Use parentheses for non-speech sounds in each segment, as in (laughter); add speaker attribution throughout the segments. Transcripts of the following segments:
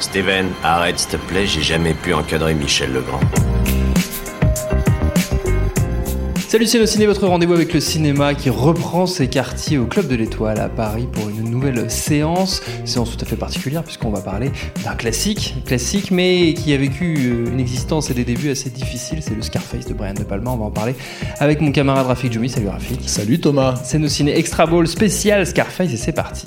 Speaker 1: Steven, arrête s'il te plaît, j'ai jamais pu encadrer Michel Legrand.
Speaker 2: Salut c'est le ciné, votre rendez-vous avec le cinéma qui reprend ses quartiers au Club de l'Étoile à Paris pour une nouvelle séance, séance tout à fait particulière puisqu'on va parler d'un classique, classique mais qui a vécu euh, une existence et des débuts assez difficiles, c'est le Scarface de Brian De Palma, on va en parler avec mon camarade Rafik Djoumi, salut Rafik.
Speaker 3: Salut Thomas.
Speaker 2: C'est nos ciné Extra Ball spécial Scarface et c'est parti.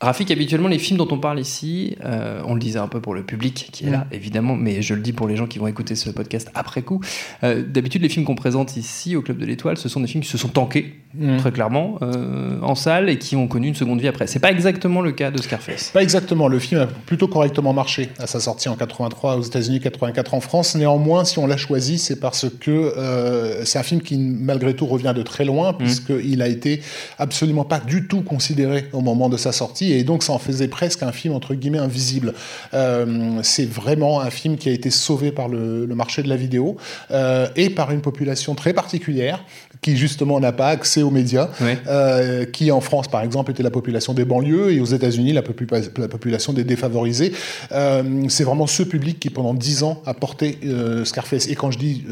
Speaker 2: Rafik, habituellement, les films dont on parle ici, euh, on le disait un peu pour le public qui est là, évidemment, mais je le dis pour les gens qui vont écouter ce podcast après coup. Euh, D'habitude, les films qu'on présente ici au Club de l'Étoile, ce sont des films qui se sont tankés,
Speaker 3: Mm.
Speaker 2: très clairement, euh, en salle et qui ont connu une seconde vie après. C'est pas exactement le cas de Scarface.
Speaker 3: Pas exactement, le film a plutôt correctement marché à sa sortie en 83 aux États-Unis, 84 en France. Néanmoins, si on l'a choisi, c'est parce que c'est un film qui, malgré tout, revient de très loin, puisqu'il a été absolument pas du tout considéré au moment de sa sortie, et donc ça en faisait presque un film entre guillemets invisible. Euh, c'est vraiment un film qui a été sauvé par le, le marché de la vidéo euh, et par une population très particulière qui justement n'a pas accès aux médias, euh, qui en France par exemple était la population des banlieues et aux États-Unis la, popu- la population des défavorisés. C'est vraiment ce public qui pendant dix ans a porté Scarface. Et quand je dis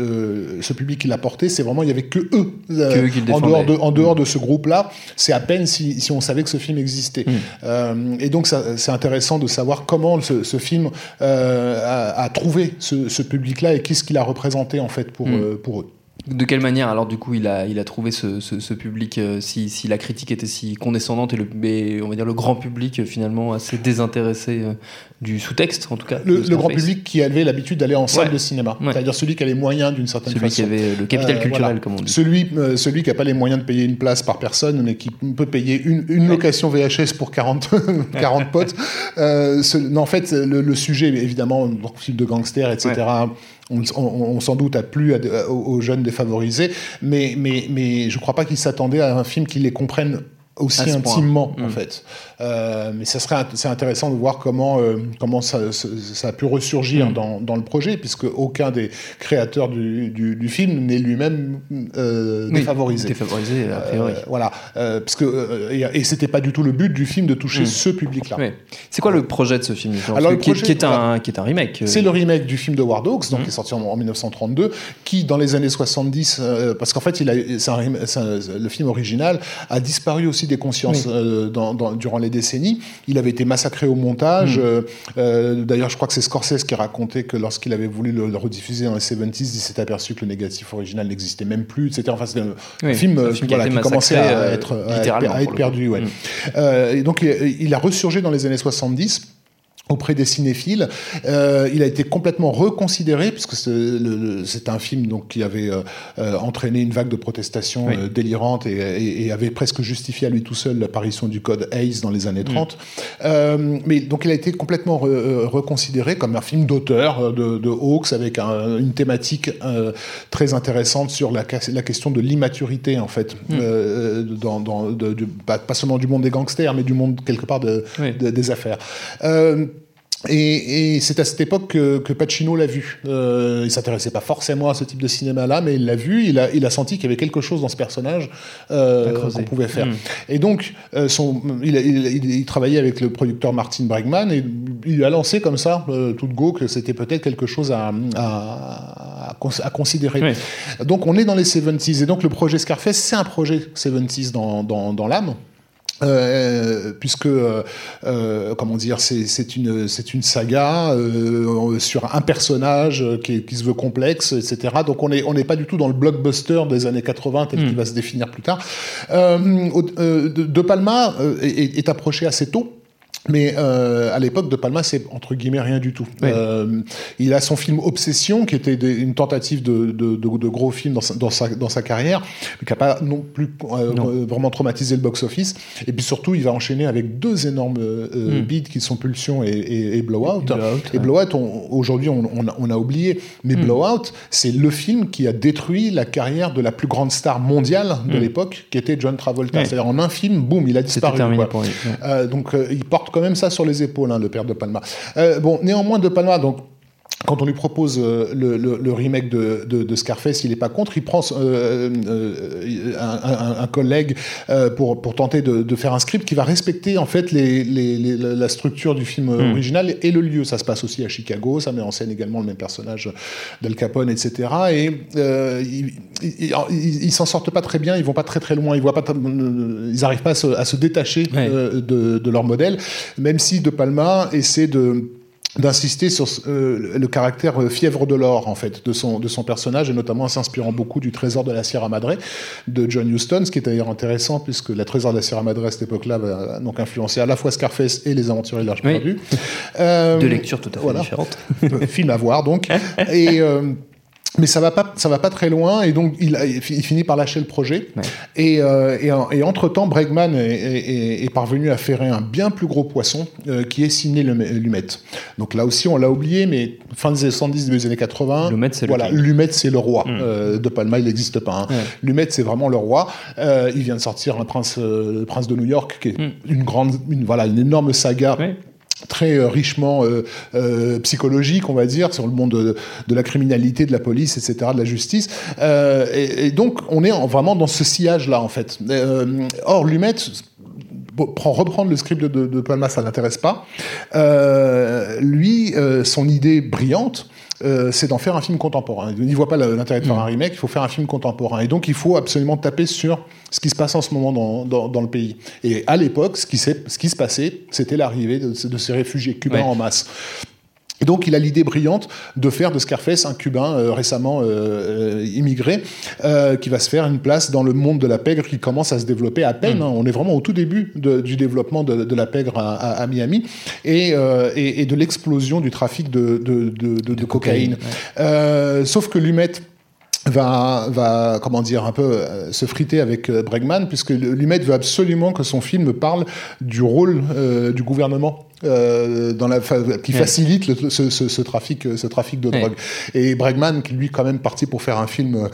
Speaker 3: ce public qui l'a porté, c'est vraiment il y avait que eux,
Speaker 2: Que eux
Speaker 3: en dehors de en dehors de ce groupe-là. C'est à peine si, si on savait que ce film existait.
Speaker 2: Mm.
Speaker 3: Euh, et donc c'est intéressant de savoir comment ce, ce film euh, a, a trouvé ce, ce public-là et qu'est-ce qu'il a représenté en fait pour
Speaker 2: Mm.
Speaker 3: euh, pour eux.
Speaker 2: De quelle manière, alors, du coup, il a, il a trouvé ce, ce- ce public, euh, si, si la critique était si condescendante et le, on va dire, le grand public, euh, finalement, assez désintéressé euh, du sous-texte, en tout cas.
Speaker 3: Le, grand public qui avait l'habitude d'aller en salle
Speaker 2: Ouais.
Speaker 3: de cinéma,
Speaker 2: Ouais.
Speaker 3: c'est-à-dire celui qui a les moyens d'une certaine
Speaker 2: Celui
Speaker 3: façon.
Speaker 2: qui avait le capital culturel,
Speaker 3: voilà.
Speaker 2: comme on dit.
Speaker 3: Celui, celui qui n'a pas les moyens de payer une place par personne, mais qui peut payer une, une location VHS pour 40, 40 (laughs) potes. Ce- non, en fait, le, le sujet, évidemment, film de gangsters, etc., on, s'en doute a plu aux, jeunes défavorisés, mais, mais, mais je ne crois pas qu'ils s'attendaient à un film qui les comprenne aussi intimement en
Speaker 2: Mm.
Speaker 3: fait. Euh, mais ça serait c'est intéressant de voir comment euh, comment ça, ça, ça a pu ressurgir
Speaker 2: Mm.
Speaker 3: dans, dans le projet puisque aucun des créateurs du, du, du film n'est lui-même euh,
Speaker 2: Oui,
Speaker 3: défavorisé.
Speaker 2: Défavorisé, a priori.
Speaker 3: Euh, voilà, Euh, parce que et, et c'était pas du tout le but du film de toucher
Speaker 2: Mm.
Speaker 3: ce public-là.
Speaker 2: C'est quoi le projet de ce film
Speaker 3: Alors, le
Speaker 2: qui,
Speaker 3: projet,
Speaker 2: qui est un,
Speaker 3: voilà.
Speaker 2: qui est un remake.
Speaker 3: C'est le remake du film de War Dogs, donc qui est sorti en, en 1932, qui dans les années 70, euh, parce qu'en fait, il a, c'est le film original a disparu aussi des consciences euh, dans- dans- durant les décennies. Il avait été massacré au
Speaker 2: Mm.
Speaker 3: montage. euh, euh, D'ailleurs, je crois que c'est Scorsese qui racontait que lorsqu'il avait voulu le, le rediffuser dans les 70s, il s'est aperçu que le négatif original n'existait même plus, etc. Enfin, c'était un,
Speaker 2: Oui,
Speaker 3: un film,
Speaker 2: un film qui
Speaker 3: voilà, qui commençait à être, à être-
Speaker 2: littéralement,
Speaker 3: à être
Speaker 2: pour le
Speaker 3: perdu. ouais.
Speaker 2: Mm.
Speaker 3: Et donc, il, il a ressurgé dans les années 70 auprès des cinéphiles. Euh, il a été complètement reconsidéré puisque c'est un film donc qui avait euh, euh, entraîné une vague de protestations
Speaker 2: Oui.
Speaker 3: euh, délirantes et, et- et avait presque justifié à lui tout seul l'apparition du code Hayes dans les années 30. Euh, mais donc il a été complètement re- reconsidéré comme un film d'auteur de, de Hawks avec un- une thématique euh, très intéressante sur la, question de l'immaturité en fait, euh, dans, dans- de- du- pas, pas seulement du monde des gangsters mais du monde quelque part de,
Speaker 2: Oui.
Speaker 3: de- des affaires. Et, et c'est à cette époque que, que Pacino l'a vu. Euh, il s'intéressait pas forcément à ce type de cinéma-là, mais il l'a vu. Il a, il a senti qu'il y avait quelque chose dans ce personnage euh, qu'on pouvait faire.
Speaker 2: Mm.
Speaker 3: Et donc, euh, son, il, il- il- il travaillait avec le producteur Martin Bregman et il a lancé comme ça, euh, tout de go, que c'était peut-être quelque chose à, à, à cons- à considérer.
Speaker 2: Oui.
Speaker 3: Donc, on est dans les 70s. Et donc, le projet Scarface, c'est un projet 70s dans, dans, dans l'âme. Euh, puisque euh, euh, comment dire c'est une c'est une saga euh, sur un personnage qui, qui, se veut complexe etc donc on est on n'est pas du tout dans le blockbuster des années 80 tel mm. qu'il va se définir plus tard. Euh, de, de, Palma est, est, approché assez tôt mais euh, à l'époque, De Palma, c'est entre guillemets rien du tout. Oui. Euh, il a son film Obsession, qui était des, une tentative de, de, de, de, gros film dans sa, dans sa, dans sa carrière, mais qui n'a pas non plus euh, non. vraiment traumatisé le box-office. Et puis surtout, il va enchaîner avec deux énormes mm. beats qui sont Pulsion et, et, et Blowout. Et Blowout, et Blowout on, aujourd'hui, on, on, on, a oublié, mais mm. Blowout, c'est le film qui a détruit la carrière de la plus grande star mondiale de mm. l'époque, qui était John Travolta. C'est-à-dire en un film, boum, il a disparu. Pour lui. Donc, il porte quand même ça sur les épaules, hein, le père de Palma. Euh, bon, néanmoins, de Palma, donc quand on lui propose euh, le, le, le, remake de, de, de Scarface, il n'est pas contre. Il prend euh, euh, un, un, collègue euh, pour, pour tenter de, de, faire un script qui va respecter en fait les, les, les, la structure du film mmh. original et le lieu. Ça se passe aussi à Chicago. Ça met en scène également le même personnage d'Al Capone, etc. Et ils, s'en sortent pas très bien. Ils vont pas très très loin. Ils voient pas. Ils n'arrivent pas à se, à se détacher ouais. de, de leur modèle, même si De Palma essaie de d'insister sur euh, le caractère euh, fièvre de l'or en fait de son de son personnage et notamment en s'inspirant beaucoup du trésor de la Sierra Madre de John Huston ce qui est d'ailleurs intéressant puisque la trésor de la Sierra Madre à cette époque-là va donc influencer à la fois Scarface et les aventuriers de l'Arche oui. perdue (laughs)
Speaker 2: euh, de lecture tout à fait voilà. différente (laughs)
Speaker 3: film à voir donc (laughs) et mais ça va pas ça va pas très loin et donc il, il finit par lâcher le projet ouais. et, euh, et, et, entre temps Bregman est, est, est, parvenu à ferrer un bien plus gros poisson euh, qui est signé Lumet donc là aussi on l'a oublié mais fin des années 70 début des années 80
Speaker 2: Lumet c'est
Speaker 3: voilà
Speaker 2: le
Speaker 3: Lumet c'est le roi mmh. euh, de Palma il n'existe pas hein. Lumet c'est vraiment le roi euh, il vient de sortir un prince le prince de New York qui est mmh. une grande une voilà une énorme saga ouais très euh, richement euh, euh, psychologique, on va dire, sur le monde de, la criminalité, de la police, etc., de la justice. Et, donc, on est en, vraiment dans ce sillage-là, en fait. Or, Lumet prend, reprendre le script de, de, Palma, ça n'intéresse pas. Lui, son idée brillante, euh, c'est d'en faire un film contemporain. Il n'y voit pas l'intérêt de faire mmh. un remake, il faut faire un film contemporain. Et donc, il faut absolument taper sur ce qui se passe en ce moment dans, dans, dans le pays. Et à l'époque, ce, ce, qui se passait, c'était l'arrivée de, de, ces réfugiés cubains ouais. en masse. Et donc, il a l'idée brillante de faire de Scarface un Cubain euh, récemment euh, immigré euh, qui va se faire une place dans le monde de la pègre qui commence à se développer à peine. Mm. Hein. On est vraiment au tout début de, du développement de, de, la pègre à, à, à Miami et, et, et, de l'explosion du trafic de, de cocaïne. cocaïne ouais. Sauf que Lumet va, va, comment dire, un peu euh, se friter avec euh, Bregman, puisque Lumet veut absolument que son film parle du rôle euh, du gouvernement euh, dans la qui ouais. facilite le, ce, ce, ce, trafic ce trafic de ouais. drogue et Bregman qui lui quand même parti pour faire un film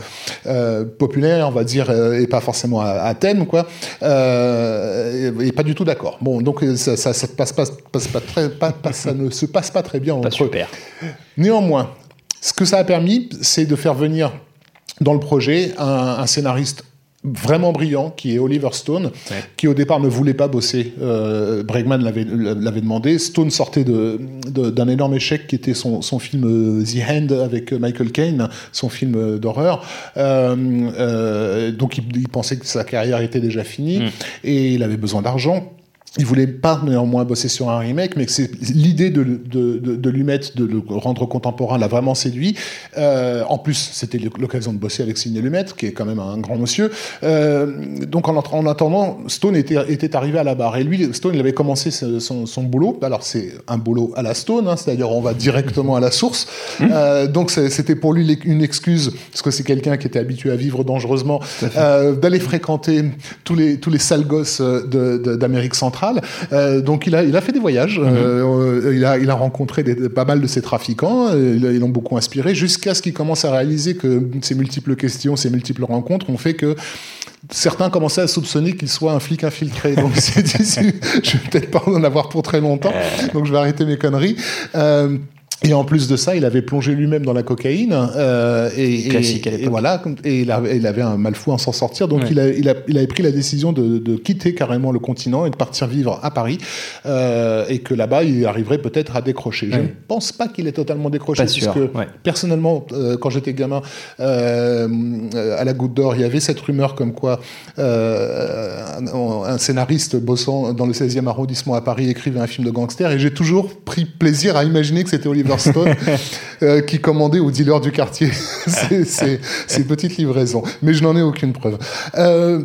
Speaker 3: euh, populaire on va dire et pas forcément à, à thème quoi euh, et pas du tout d'accord bon donc ça, ça, ça passe pas, passe pas très pas, pas, ça ne se passe pas très bien
Speaker 2: pas super.
Speaker 3: eux néanmoins ce que ça a permis c'est de faire venir dans le projet un, un scénariste vraiment brillant qui est Oliver Stone ouais. qui au départ ne voulait pas bosser euh, Bregman l'avait demandé Stone sortait d'un de, de, énorme échec qui était son, son film euh, The Hand avec Michael Caine son film euh, d'horreur euh, euh, donc il, il, pensait que sa carrière était déjà finie mm. et il avait besoin d'argent il voulait pas néanmoins bosser sur un remake, mais c'est l'idée de, de, de, de, lui mettre, de le rendre contemporain, l'a vraiment séduit. Euh, en plus, c'était l'occasion de bosser avec Sidney Lumet, qui est quand même un grand monsieur. Euh, donc, en, en, attendant, Stone était, était arrivé à la barre. Et lui, Stone, il avait commencé son, son boulot. Alors, c'est un boulot à la Stone, hein, c'est-à-dire on va directement à la source. Mmh. Euh, donc, c'était pour lui une excuse, parce que c'est quelqu'un qui était habitué à vivre dangereusement, euh, d'aller fréquenter tous les, tous les sales gosses d'Amérique centrale centrale. Euh, donc il a, il a fait des voyages. Mm -hmm. euh, il, a, il a rencontré des, pas mal de ces trafiquants. Euh, ils l'ont beaucoup inspiré jusqu'à ce qu'il commence à réaliser que ces multiples questions, ces multiples rencontres ont fait que certains commençaient à soupçonner qu'il soit un flic infiltré. (laughs) Donc dit, je vais peut-être pas en avoir pour très longtemps. Donc je vais arrêter mes conneries. Euh, Et en plus de ça, il avait plongé lui-même dans la cocaïne. Euh, et,
Speaker 2: Classique à
Speaker 3: et,
Speaker 2: l'époque.
Speaker 3: et voilà, et il avait, il avait un mal fou à s'en sortir. Donc
Speaker 2: Ouais.
Speaker 3: il, a, il, a, il avait pris la décision de, de quitter carrément le continent et de partir vivre à Paris. Euh, et que là-bas, il arriverait peut-être à décrocher. Je ne pense pas qu'il ait totalement décroché.
Speaker 2: Pas sûr,
Speaker 3: puisque
Speaker 2: ouais.
Speaker 3: personnellement, euh, quand j'étais gamin, euh, à la Goutte d'Or, il y avait cette rumeur comme quoi euh, un, un scénariste bossant dans le 16e arrondissement à Paris écrivait un film de gangster. Et j'ai toujours pris plaisir à imaginer que c'était Oliver Stone (laughs) euh, qui commandait aux dealers du quartier (laughs) ces, ces- ces petites livraisons. Mais je n'en ai aucune preuve. Euh,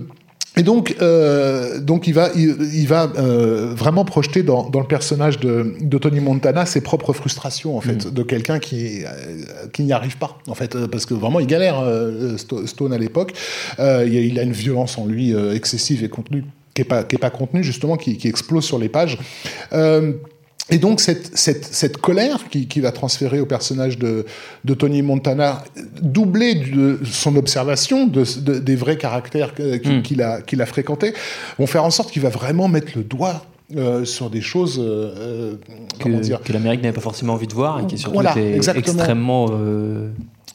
Speaker 3: et donc, euh, donc il va, il, il va euh, vraiment projeter dans, dans le personnage de, de Tony Montana ses propres frustrations en fait, de quelqu'un qui euh, qui n'y arrive pas en fait, parce que vraiment il galère Sto- Stone à l'époque. Il, a, une violence en lui excessive et contenue qui est pas qui est pas contenue justement, qui, qui explose sur les pages. Et donc cette, cette, cette colère qui, qui va transférer au personnage de, de Tony Montana, doublée de son observation de, de- des vrais caractères que- qu'il a, qu'il a fréquentés, vont faire en sorte qu'il va vraiment mettre le doigt euh, sur des choses, euh, euh,
Speaker 2: que, que l'Amérique n'avait pas forcément envie de voir et qui surtout
Speaker 3: Voilà,
Speaker 2: était extrêmement euh,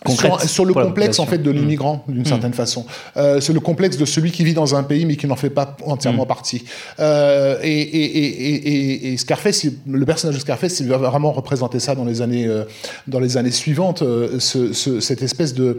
Speaker 3: sur, sur le complexe en fait de
Speaker 2: Mm.
Speaker 3: l'immigrant d'une certaine façon. Euh, c'est le complexe de celui qui vit dans un pays mais qui n'en fait pas
Speaker 2: Mm.
Speaker 3: entièrement partie. Euh, et, et, et, et, Scarface le personnage de Scarface il va vraiment représenter ça dans les années euh, dans les années suivantes euh, ce, ce- cette espèce de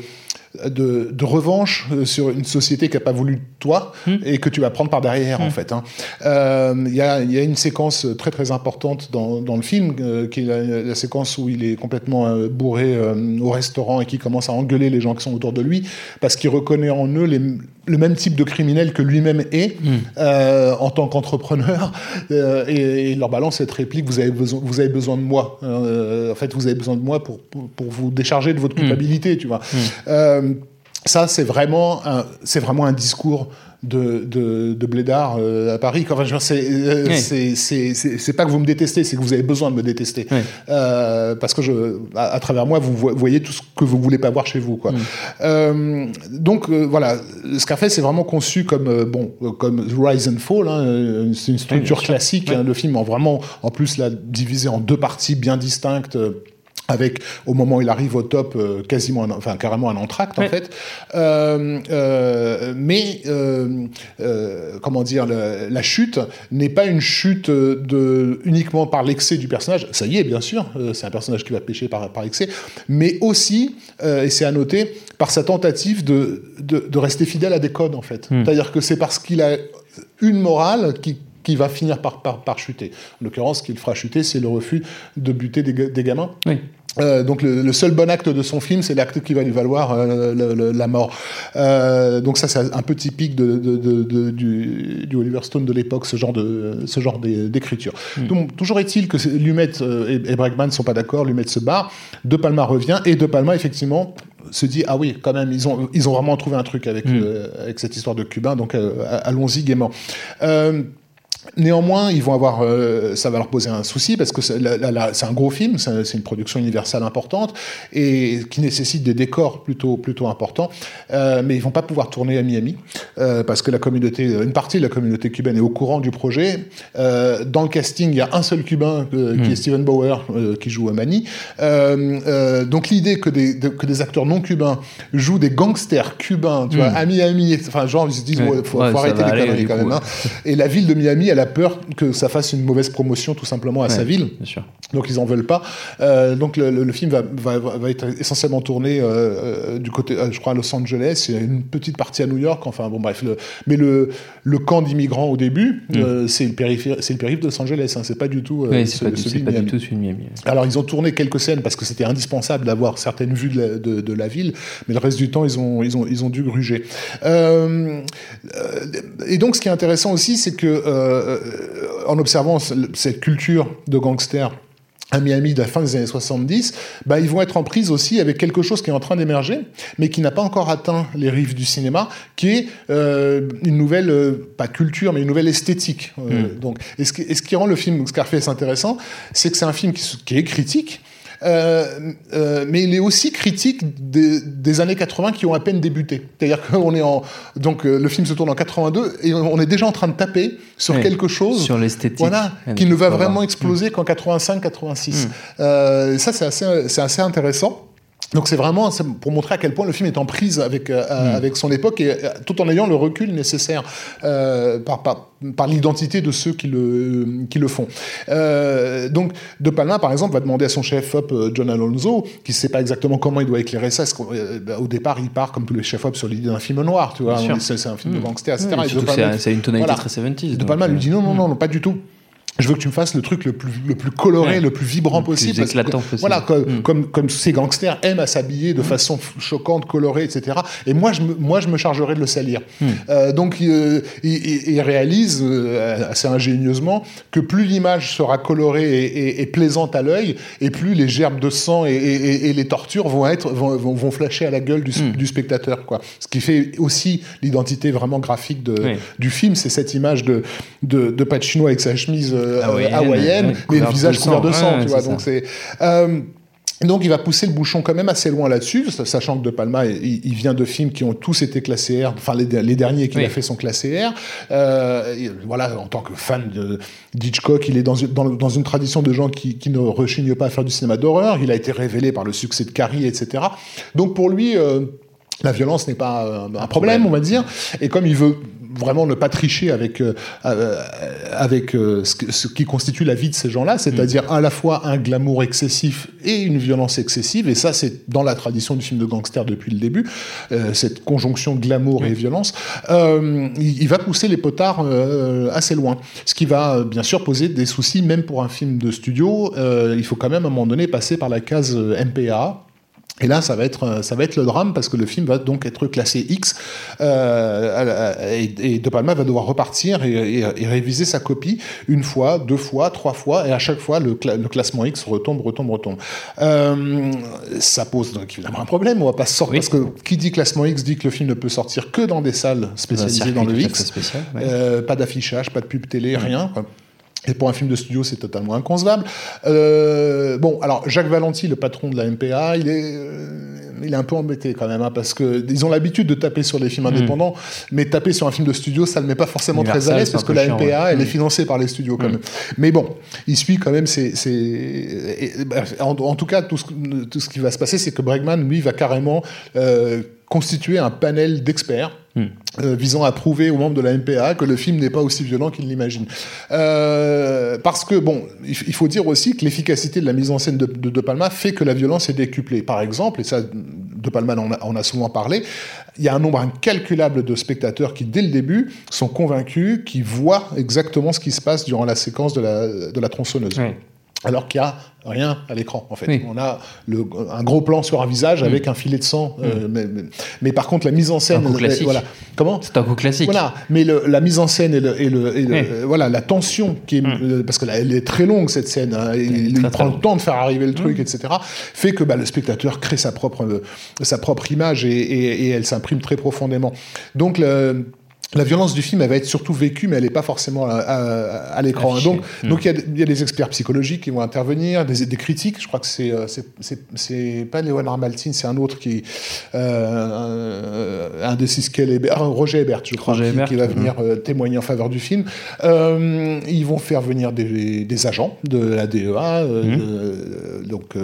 Speaker 3: de, de revanche euh, sur une société qui n'a pas voulu de toi
Speaker 2: Hmm.
Speaker 3: et que tu vas prendre par derrière en fait. hein. Euh, Il y, a, il y a une séquence très très importante dans, dans le film euh, qui est la, la séquence où il est complètement euh, bourré au restaurant et qui commence à engueuler les gens qui sont autour de lui parce qu'il reconnaît en eux les, le même type de criminel que lui-même est euh, en tant qu'entrepreneur euh, et, et leur balance cette réplique vous avez besoin vous avez besoin de moi Euh, en fait vous avez besoin de moi pour, pour, pour vous décharger de votre culpabilité tu vois. Euh, ça, c'est vraiment, un- c'est vraiment un discours de, de, de Blédard euh, à Paris. Enfin, c'est, euh,
Speaker 2: Oui.
Speaker 3: c'est, c'est, c'est- c'est pas que vous me détestez, c'est que vous avez besoin de me détester.
Speaker 2: Oui.
Speaker 3: Euh, parce que je, à, à travers moi, vous vo- voyez tout ce que vous voulez pas voir chez vous. Quoi. Euh, donc euh, voilà, Scarface est vraiment conçu comme bon, comme Rise and Fall. hein, c'est une structure classique.
Speaker 2: Oui.
Speaker 3: hein, le film en vraiment, en plus là, divisé en deux parties bien distinctes. Avec au moment où il arrive au top euh, quasiment un- enfin carrément un entracte en fait Euh, euh, mais comment dire la chute n'est pas une chute de uniquement par l'excès du personnage ça y est bien sûr c'est un personnage qui va pécher par, par excès mais aussi et c'est à noter par sa tentative de, de, de rester fidèle à des codes en fait
Speaker 2: Hmm.
Speaker 3: c'est à dire que c'est parce qu'il a une morale qui qui va finir par, par, par chuter. En l'occurrence, ce qu'il fera chuter, c'est le refus de buter des, des gamins.
Speaker 2: Oui.
Speaker 3: Euh, donc le, le seul bon acte de son film, c'est l'acte qui va lui valoir euh, le- le- la mort. Euh, donc ça, c'est un peu typique de, de- de- de- du, du Oliver Stone de l'époque, ce genre de ce genre d'é- d'écriture. Donc toujours est-il que Lumet et, et Bregman ne sont pas d'accord, Lumet se barre, De Palma revient et De Palma effectivement se dit ah oui quand même ils ont ils ont vraiment trouvé un truc avec euh, avec cette histoire de Cubain donc allons-y gaiement. Néanmoins, ils vont avoir, euh, ça va leur poser un souci parce que c'est un gros film, c'est une production universelle importante et qui nécessite des décors plutôt plutôt importants. Euh, mais ils vont pas pouvoir tourner à Miami euh, parce que la communauté, une partie de la communauté cubaine est au courant du projet. Dans le casting, il y a un seul cubain qui est Steven Bauer qui joue. Euh, euh, donc l'idée que des de- que des acteurs non cubains jouent des gangsters cubains, tu vois, à Miami, enfin genre ils se disent
Speaker 2: Ouais.
Speaker 3: faut,
Speaker 2: Ouais,
Speaker 3: faut
Speaker 2: ça
Speaker 3: arrêter les conneries quand même. hein. Et la ville de Miami, elle a peur que ça fasse une mauvaise promotion tout simplement à sa
Speaker 2: Ouais,
Speaker 3: ville.
Speaker 2: Bien sûr.
Speaker 3: Donc ils en veulent pas. Euh, donc le, le- le film va, va, va être essentiellement tourné euh, euh, du côté, je crois, à Los Angeles. Il y a une petite partie à New York. Enfin bon, bref. Le, mais le, le camp d'immigrants au début, euh, c'est le périph', c'est le périph' de Los Angeles. Hein, c'est pas du tout.
Speaker 2: c'est
Speaker 3: ce-
Speaker 2: pas,
Speaker 3: celui de
Speaker 2: pas du tout celui de Miami.
Speaker 3: Alors ils ont tourné quelques scènes parce que c'était indispensable d'avoir certaines vues de la, de, de la ville, mais le reste du temps ils ont ils ont ils ont dû gruger. Et donc ce qui est intéressant aussi, c'est que en observant ce- cette culture de gangsters à Miami de la fin des années 70, bah, ils vont être en prise aussi avec quelque chose qui est en train d'émerger, mais qui n'a pas encore atteint les rives du cinéma, qui est euh, une nouvelle, euh, pas culture, mais une nouvelle esthétique. Euh, Donc, et, ce qui, et ce qui rend le film Scarface intéressant, c'est que c'est un film qui est critique, Euh, euh, mais il est aussi critique des, des, années 80 qui ont à peine débuté. C'est-à-dire (laughs) qu'on est en donc le film se tourne en 82 et on est déjà en train de taper sur quelque chose
Speaker 2: sur l'esthétique.
Speaker 3: voilà qui ne va vraiment exploser qu'en 85 86 mm. ça c'est assez c'est assez intéressant donc c'est vraiment pour montrer à quel point le film est en prise avec, euh, mm. avec son époque et euh, tout en ayant le recul nécessaire euh, par, par, par l'identité de ceux qui le, qui le font. Euh, donc De Palma, par exemple, va demander à son chef-op John Alonso, qui ne sait pas exactement comment il doit éclairer ça. Au départ, il part comme tous les chefs-op sur l'idée d'un film noir, tu vois. C'est un film de mm. gangster, etc.
Speaker 2: c'est une tonalité très 70
Speaker 3: De Palma lui dit non, non, non, non, pas du tout je veux que tu me fasses le truc le plus, le plus coloré, le plus vibrant possible.
Speaker 2: Plus éclatant possible.
Speaker 3: Voilà, comme, mm. comme, comme, ces gangsters aiment à s'habiller de mm. façon choquante, colorée, etc. Et moi, je me, moi, je me chargerai de le salir. Mm. Euh, donc, euh, il, il, réalise euh, assez ingénieusement que plus l'image sera colorée et, et, plaisante à l'œil, et plus les gerbes de sang et, et, les tortures vont, être, vont, vont, flasher à la gueule du, du, spectateur. Quoi. Ce qui fait aussi l'identité vraiment graphique de, du film, c'est cette image de, de, de Pacino avec sa chemise euh, hawaïenne, mais le visage couvert de sang, tu vois. Donc c'est euh, donc il va pousser le bouchon quand même assez loin là-dessus, sachant que De Palma, il, vient de films qui ont tous été classés R, enfin les, derniers qu'il a fait sont classés R. Euh, voilà, en tant que fan de d'Hitchcock, il est dans, dans, une tradition de gens qui, qui, ne rechignent pas à faire du cinéma d'horreur. Il a été révélé par le succès de Carrie, etc. Donc pour lui, la violence n'est pas un problème, on va dire. Et comme il veut vraiment ne pas tricher avec, euh, euh, avec euh, ce, qui constitue la vie de ces gens-là, c'est-à-dire à la fois un glamour excessif et une violence excessive, et ça c'est dans la tradition du film de gangster depuis le début, cette conjonction glamour et violence, il, va pousser les potards assez loin, ce qui va bien sûr poser des soucis même pour un film de studio, il faut quand même à un moment donné passer par la case MPA, et là, ça va être euh, ça va être le drame parce que le film va donc être classé X euh, et, De Palma va devoir repartir et, réviser sa copie une fois, deux fois, trois fois et à chaque fois le, classement X retombe, retombe, retombe. Euh, ça pose donc évidemment un problème. On va pas sortir parce que qui dit classement X dit que le film ne peut sortir que dans des salles spécialisées dans, le X. Spécial, euh, pas d'affichage, pas de pub télé, rien. Quoi. Et pour un film de studio, c'est totalement inconcevable. Euh, bon, alors Jacques Valenti, le patron de la MPA, il est, euh, il est un peu embêté quand même, hein, parce que ils ont l'habitude de taper sur les films hmm. indépendants, mais taper sur un film de studio, ça ne met pas forcément très à l'aise, parce que la MPA, elle est hmm. financée par les studios quand hmm. même. Mais bon, il suit quand même. C'est, en, en, tout cas, tout ce, tout ce qui va se passer, c'est que Bregman, lui, va carrément euh, constituer un panel d'experts hmm. euh, visant à prouver aux membres de la MPA que le film n'est pas aussi violent qu'ils l'imaginent. Euh, parce que, bon, il, faut dire aussi que l'efficacité de la mise en scène de, de, Palma fait que la violence est décuplée. Par exemple, et ça, De Palma en a, a, souvent parlé, il y a un nombre incalculable de spectateurs qui, dès le début, sont convaincus, qui voient exactement ce qui se passe durant la séquence de la tronçonneuse alors qu'il y a rien à l'écran en fait. On a le, un gros plan sur un visage mm. avec un filet de sang, euh, mm. mais, par contre la mise en scène,
Speaker 2: un coup classique.
Speaker 3: voilà, comment
Speaker 2: C'est un coup classique.
Speaker 3: Voilà, mais la mise en scène et, le, et, le, euh, voilà la tension qui est mm. euh, parce que là, elle est très longue cette scène, hein, il, prend le temps de faire arriver le truc, etc. Fait que bah, le spectateur crée sa propre sa propre image et, et elle s'imprime très profondément. Donc le la violence du film, elle va être surtout vécue, mais elle n'est pas forcément à, l'écran. Donc, donc il y, a des experts psychologiques qui vont intervenir, des, critiques. Je crois que c'est euh, c'est pas Léon Armaltin, c'est un autre qui euh, un de Siskel Ebert, Roger Ebert, je crois, qui, va venir euh, témoigner en faveur du film. ils vont faire venir des, agents de la DEA, hmm. donc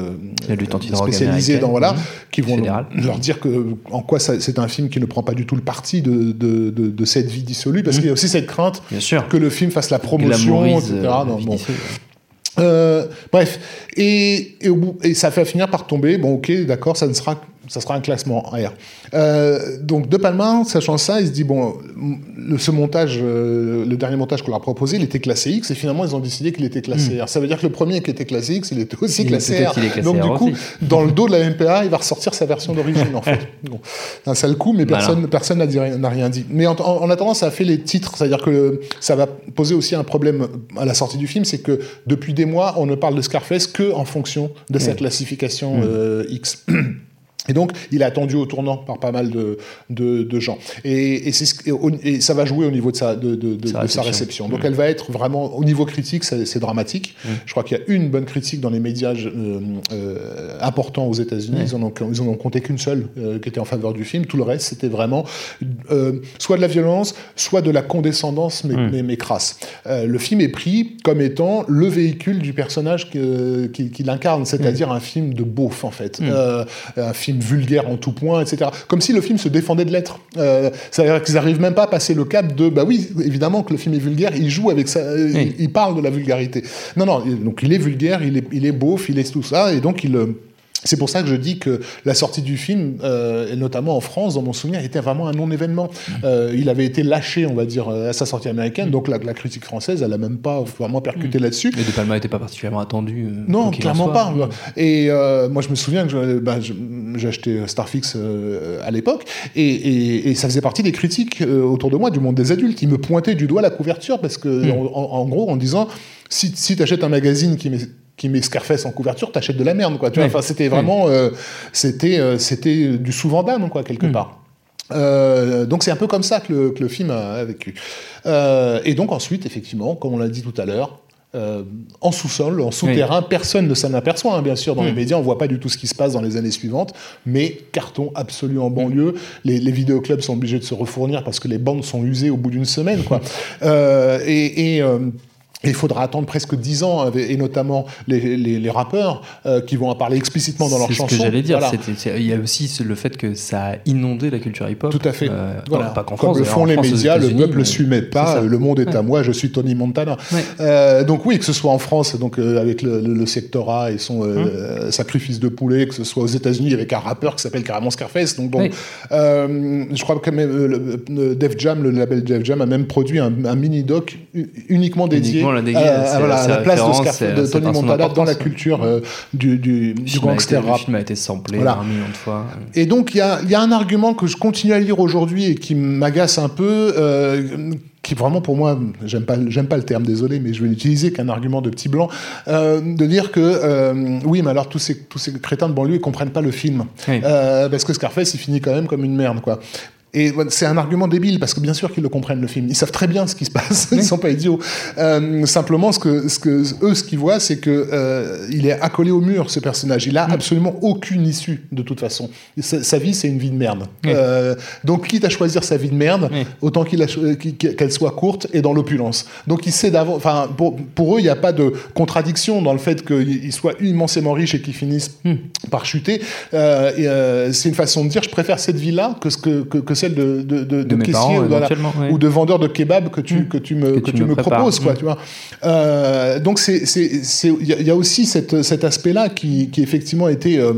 Speaker 3: spécialisés dans voilà, qui vont leur dire que en quoi c'est un film qui ne prend pas du tout le parti de, de, de, de cette vie dissolue, parce mmh. qu'il y a aussi cette crainte que le film fasse la promotion, etc. bon. Euh, bref, et, et, et, ça fait finir par tomber. Bon, ok, d'accord, ça ne sera ça sera un classement R. Euh, donc De Palma, sachant ça, il se dit bon, le, ce montage, euh, le dernier montage qu'on leur a proposé, il était classé X et finalement ils ont décidé qu'il était classé hmm. R. Ça veut dire que le premier qui était classé X, il était aussi classé R. donc du coup, (laughs) dans le dos de la MPA, il va ressortir sa version d'origine en fait. (laughs) Bon, un sale coup, mais personne personne n'a rien dit. Mais en, attendant, ça a fait les titres, c'est-à-dire que ça va poser aussi un problème à la sortie du film, c'est que depuis des mois, on ne parle de Scarface que en fonction de sa classification hmm. euh, X. (clears throat) Et donc, il est attendu au tournant par pas mal de, de, de gens. Et, et, ce, et, ça va jouer au niveau de sa, de, de, sa, réception. Sa réception. Donc, mmh. elle va être vraiment, au niveau critique, c'est dramatique. Mmh. Je crois qu'il y a une bonne critique dans les médias euh, euh, importants aux États-Unis. Mmh. Ils, en ont, ils en ont compté qu'une seule euh, qui était en faveur du film. Tout le reste, c'était vraiment soit de la violence, soit de la condescendance, mais, mais, mais crasse. Le film est pris comme étant le véhicule du personnage qu'il qui, qui incarne, c'est-à-dire un film de beauf, en fait. un film vulgaire en tout point, etc. Comme si le film se défendait de l'être. Euh, C'est-à-dire qu'ils n'arrivent même pas à passer le cap de, bah oui, évidemment que le film est vulgaire, il joue avec ça, oui. il, il, parle de la vulgarité. Non, non, donc il est vulgaire, il est, il est beauf, il est tout ça, et donc il euh, c'est pour ça que je dis que la sortie du film, euh, et notamment en France, dans mon souvenir, était vraiment un non-événement. Mmh. Euh, il avait été lâché, on va dire, à sa sortie américaine, donc la, la, critique française, elle n'a même pas vraiment percuté mmh. là-dessus.
Speaker 2: Et De Palma n'était pas particulièrement attendu. Euh,
Speaker 3: non, clairement pas. Et euh, moi, je me souviens que bah, j'ai acheté Starfix euh, à l'époque, et, et, et, ça faisait partie des critiques autour de moi, du monde des adultes. Ils me pointaient du doigt la couverture, parce que, en, en, gros, en disant, si, si tu achètes un magazine qui met qui met Scarface en couverture, t'achètes de la merde, quoi. Tu vois, enfin, c'était vraiment, oui. euh, c'était, euh, c'était du sous-vandame, quoi, quelque mmh. part. Euh, donc c'est un peu comme ça que le, que le film a, a vécu. Et donc ensuite, effectivement, comme on l'a dit tout à l'heure, euh, en sous-sol, en souterrain, oui. personne ne s'en aperçoit, hein, bien sûr, dans les médias, on voit pas du tout ce qui se passe dans les années suivantes, mais carton absolu en banlieue, mmh. les, les vidéoclubs sont obligés de se refournir parce que les bandes sont usées au bout d'une semaine, quoi. (laughs) Euh, et, et il faudra attendre presque dix ans, et notamment les, les, les rappeurs euh, qui vont en parler explicitement dans leurs chansons.
Speaker 2: C'est ce que j'allais dire. Voilà. il y a aussi le fait que ça a inondé la culture hip-hop.
Speaker 3: Tout à fait. Euh, voilà. Pas qu'en France. Comme le font les France, médias, le peuple ne suivait pas. Le monde est ouais. à moi. Je suis Tony Montana. Ouais. Euh, donc oui, que ce soit en France, donc euh, avec le, le, le, sectorat et son hum. sacrifice de poulet, que ce soit aux États-Unis avec un rappeur qui s'appelle carrément Scarface. Donc bon, je crois que même Def Jam, le label Def Jam, a même produit un, un mini doc uniquement dédié.
Speaker 2: La, déguise, euh,
Speaker 3: voilà, la place de, Tony Montana dans la culture euh, du, du, du gangster
Speaker 2: rap. Le film a été samplé voilà. un million de fois.
Speaker 3: Et donc, il y a, y a, un argument que je continue à lire aujourd'hui et qui m'agace un peu, euh, qui vraiment pour moi, j'aime pas, j'aime pas le terme, désolé, mais je vais l'utiliser qu'un argument de petit blanc, euh, de dire que euh, oui, mais alors tous ces, tous ces crétins de banlieue ils comprennent pas le film, oui. euh, parce que Scarface il finit quand même comme une merde, quoi. Et c'est un argument débile parce que bien sûr qu'ils le comprennent le film. Ils savent très bien ce qui se passe. Ils sont pas idiots. Euh, simplement, ce que, ce que eux, ce qu'ils voient, c'est que euh, il est accolé au mur ce personnage. Il a mmh. absolument aucune issue de toute façon. Sa, sa vie, c'est une vie de merde. Euh, donc, quitte à choisir sa vie de merde, autant qu'il qu'elle soit courte et dans l'opulence. Donc, il sait d'avant. Enfin, pour, pour, eux, il n'y a pas de contradiction dans le fait qu'il soit immensément riche et qu'il finisse par chuter. C'est une façon de dire, je préfère cette vie-là que ce que, que, que celle de, de, de, de caissier parents, ou, voilà, ouais. ou, de vendeur de kebab que tu, mmh. que tu me, que, que tu me, me proposes. Quoi, mmh. tu vois. Euh, donc il y, y, a aussi cette, cet aspect-là qui, qui effectivement a été... Euh,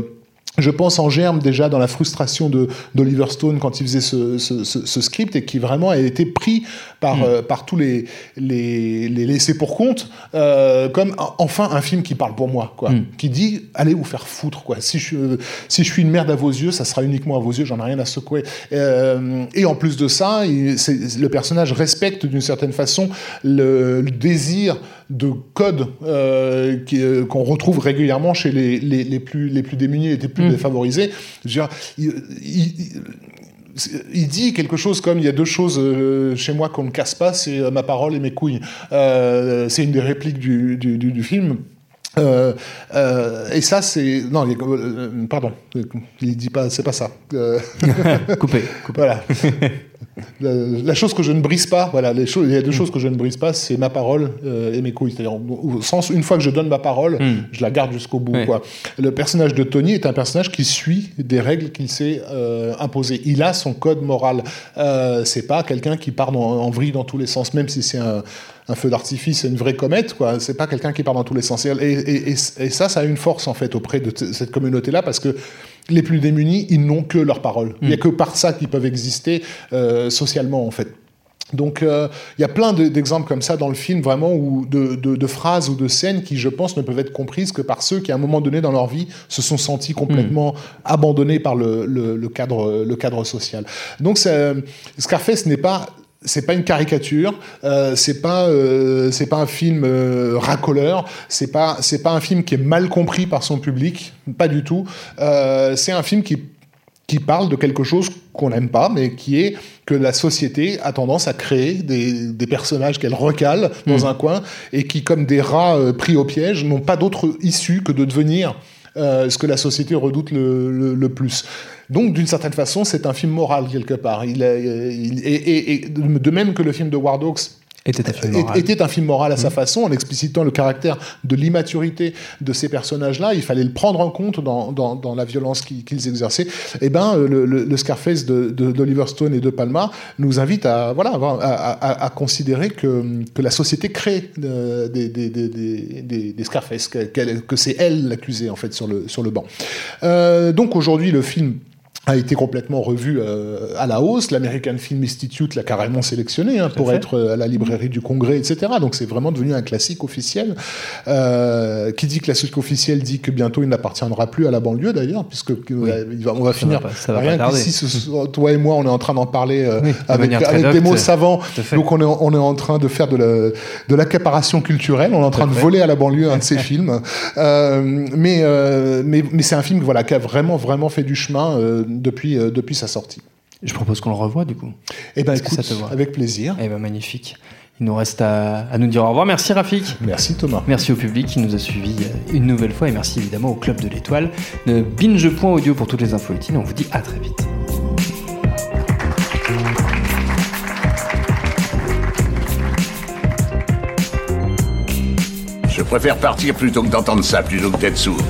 Speaker 3: je pense en germe déjà dans la frustration d'Oliver Stone quand il faisait ce, ce, ce, ce, script et qui vraiment a été pris par, mmh. euh, par tous les, les, les laissés pour compte euh, comme enfin un film qui parle pour moi, quoi, mmh. qui dit allez vous faire foutre. Quoi. Si, je, si je suis une merde à vos yeux, ça sera uniquement à vos yeux, j'en ai rien à secouer. Euh, et en plus de ça, il, le personnage respecte d'une certaine façon le, le désir de code euh, euh qu'on qu retrouve régulièrement chez les, les, les, plus, les plus démunis et les plus mmh. défavorisés. Dire, il, il, il, dit quelque chose comme il y a deux choses euh, chez moi qu'on ne casse pas, c'est euh, ma parole et mes couilles. Euh, c'est une des répliques du, du, du, du film. Euh, euh, et ça, c'est non, euh, pardon, il dit pas, c'est pas ça. (laughs)
Speaker 2: coupé, coupé.
Speaker 3: Voilà. la, la, chose que je ne brise pas, voilà, les choses, il y a deux mm. choses que je ne brise pas, c'est ma parole et mes couilles. C'est-à-dire, au sens, une fois que je donne ma parole, mm. je la garde jusqu'au bout. Quoi. Le personnage de Tony est un personnage qui suit des règles qu'il s'est imposées. Il a son code moral. C'est pas quelqu'un qui part dans, en vrille dans tous les sens, même si c'est un, un feu d'artifice, une vraie comète, quoi. C'est pas quelqu'un qui part dans tous les sens. Et, et, et, et, ça, ça a une force en fait auprès de cette communauté-là parce que les plus démunis, ils n'ont que leur parole. Mm. Il n'y a que par ça qu'ils peuvent exister euh, socialement en fait. Donc il euh, y a plein d'exemples de, comme ça dans le film, vraiment, ou de, de, de, phrases ou de scènes qui, je pense, ne peuvent être comprises que par ceux qui, à un moment donné dans leur vie, se sont sentis complètement mmh. abandonnés par le, le, le, cadre, le cadre social. Donc Scarface n'est pas c'est pas une caricature, euh, c'est pas euh, c'est pas un film euh, racoleur, c'est pas c'est pas un film qui est mal compris par son public, pas du tout. Euh, c'est un film qui qui parle de quelque chose qu'on n'aime pas, mais qui est que la société a tendance à créer des, des personnages qu'elle recale dans
Speaker 2: Mm.
Speaker 3: un coin et qui, comme des rats euh, pris au piège, n'ont pas d'autre issue que de devenir euh, ce que la société redoute le, le- le plus. Donc, d'une certaine façon, c'est un film moral quelque part. Il, est- il- et de même que le film de War Dogs
Speaker 2: Était un film moral.
Speaker 3: à sa façon, en explicitant le caractère de l'immaturité de ces personnages-là. Il fallait le prendre en compte dans, dans, la violence qu'ils exerçaient. Et ben, euh, le, Scarface de- de- d'Oliver Stone et de Palma nous invite à, voilà, à, à- considérer que, que la société crée euh, des, des, des, Scarface, que c'est elle l'accusée en fait sur le, sur le banc. Euh, donc aujourd'hui, le film a été complètement revu euh, à la hausse. L'American Film Institute l'a carrément sélectionné hein, pour
Speaker 2: fait.
Speaker 3: être euh, à la librairie du Congrès, etc. Donc c'est vraiment devenu un classique officiel. Euh, qui dit classique officiel dit que bientôt il n'appartiendra plus à la banlieue d'ailleurs, puisque euh, il va- on va
Speaker 2: Ça
Speaker 3: finir.
Speaker 2: va pas- ça va
Speaker 3: rien
Speaker 2: pas tarder.
Speaker 3: qu'ici, ce toi et moi, on est en train d'en parler euh,
Speaker 2: Oui, de
Speaker 3: avec, des mots savants. Donc on est, on est en train de faire de la- de l'accaparation culturelle. On est en train de voler à la banlieue un de ces (laughs) films. Euh, mais euh, mais, mais c'est un film voilà, qui a vraiment, vraiment fait du chemin euh, depuis, euh, depuis sa sortie.
Speaker 2: Je propose qu'on le revoie du coup.
Speaker 3: Eh ben,
Speaker 2: Est-ce que
Speaker 3: écoute,
Speaker 2: ça te va?
Speaker 3: avec plaisir.
Speaker 2: Eh ben magnifique. Il nous reste à, à nous dire au revoir. Merci Rafik.
Speaker 3: Merci Thomas.
Speaker 2: Merci au public qui nous a suivis euh, une nouvelle fois et merci évidemment au Club de l'Étoile de binge.audio pour toutes les infos utiles. On vous dit à très vite.
Speaker 4: Je préfère partir plutôt que d'entendre ça, plutôt que d'être sourd.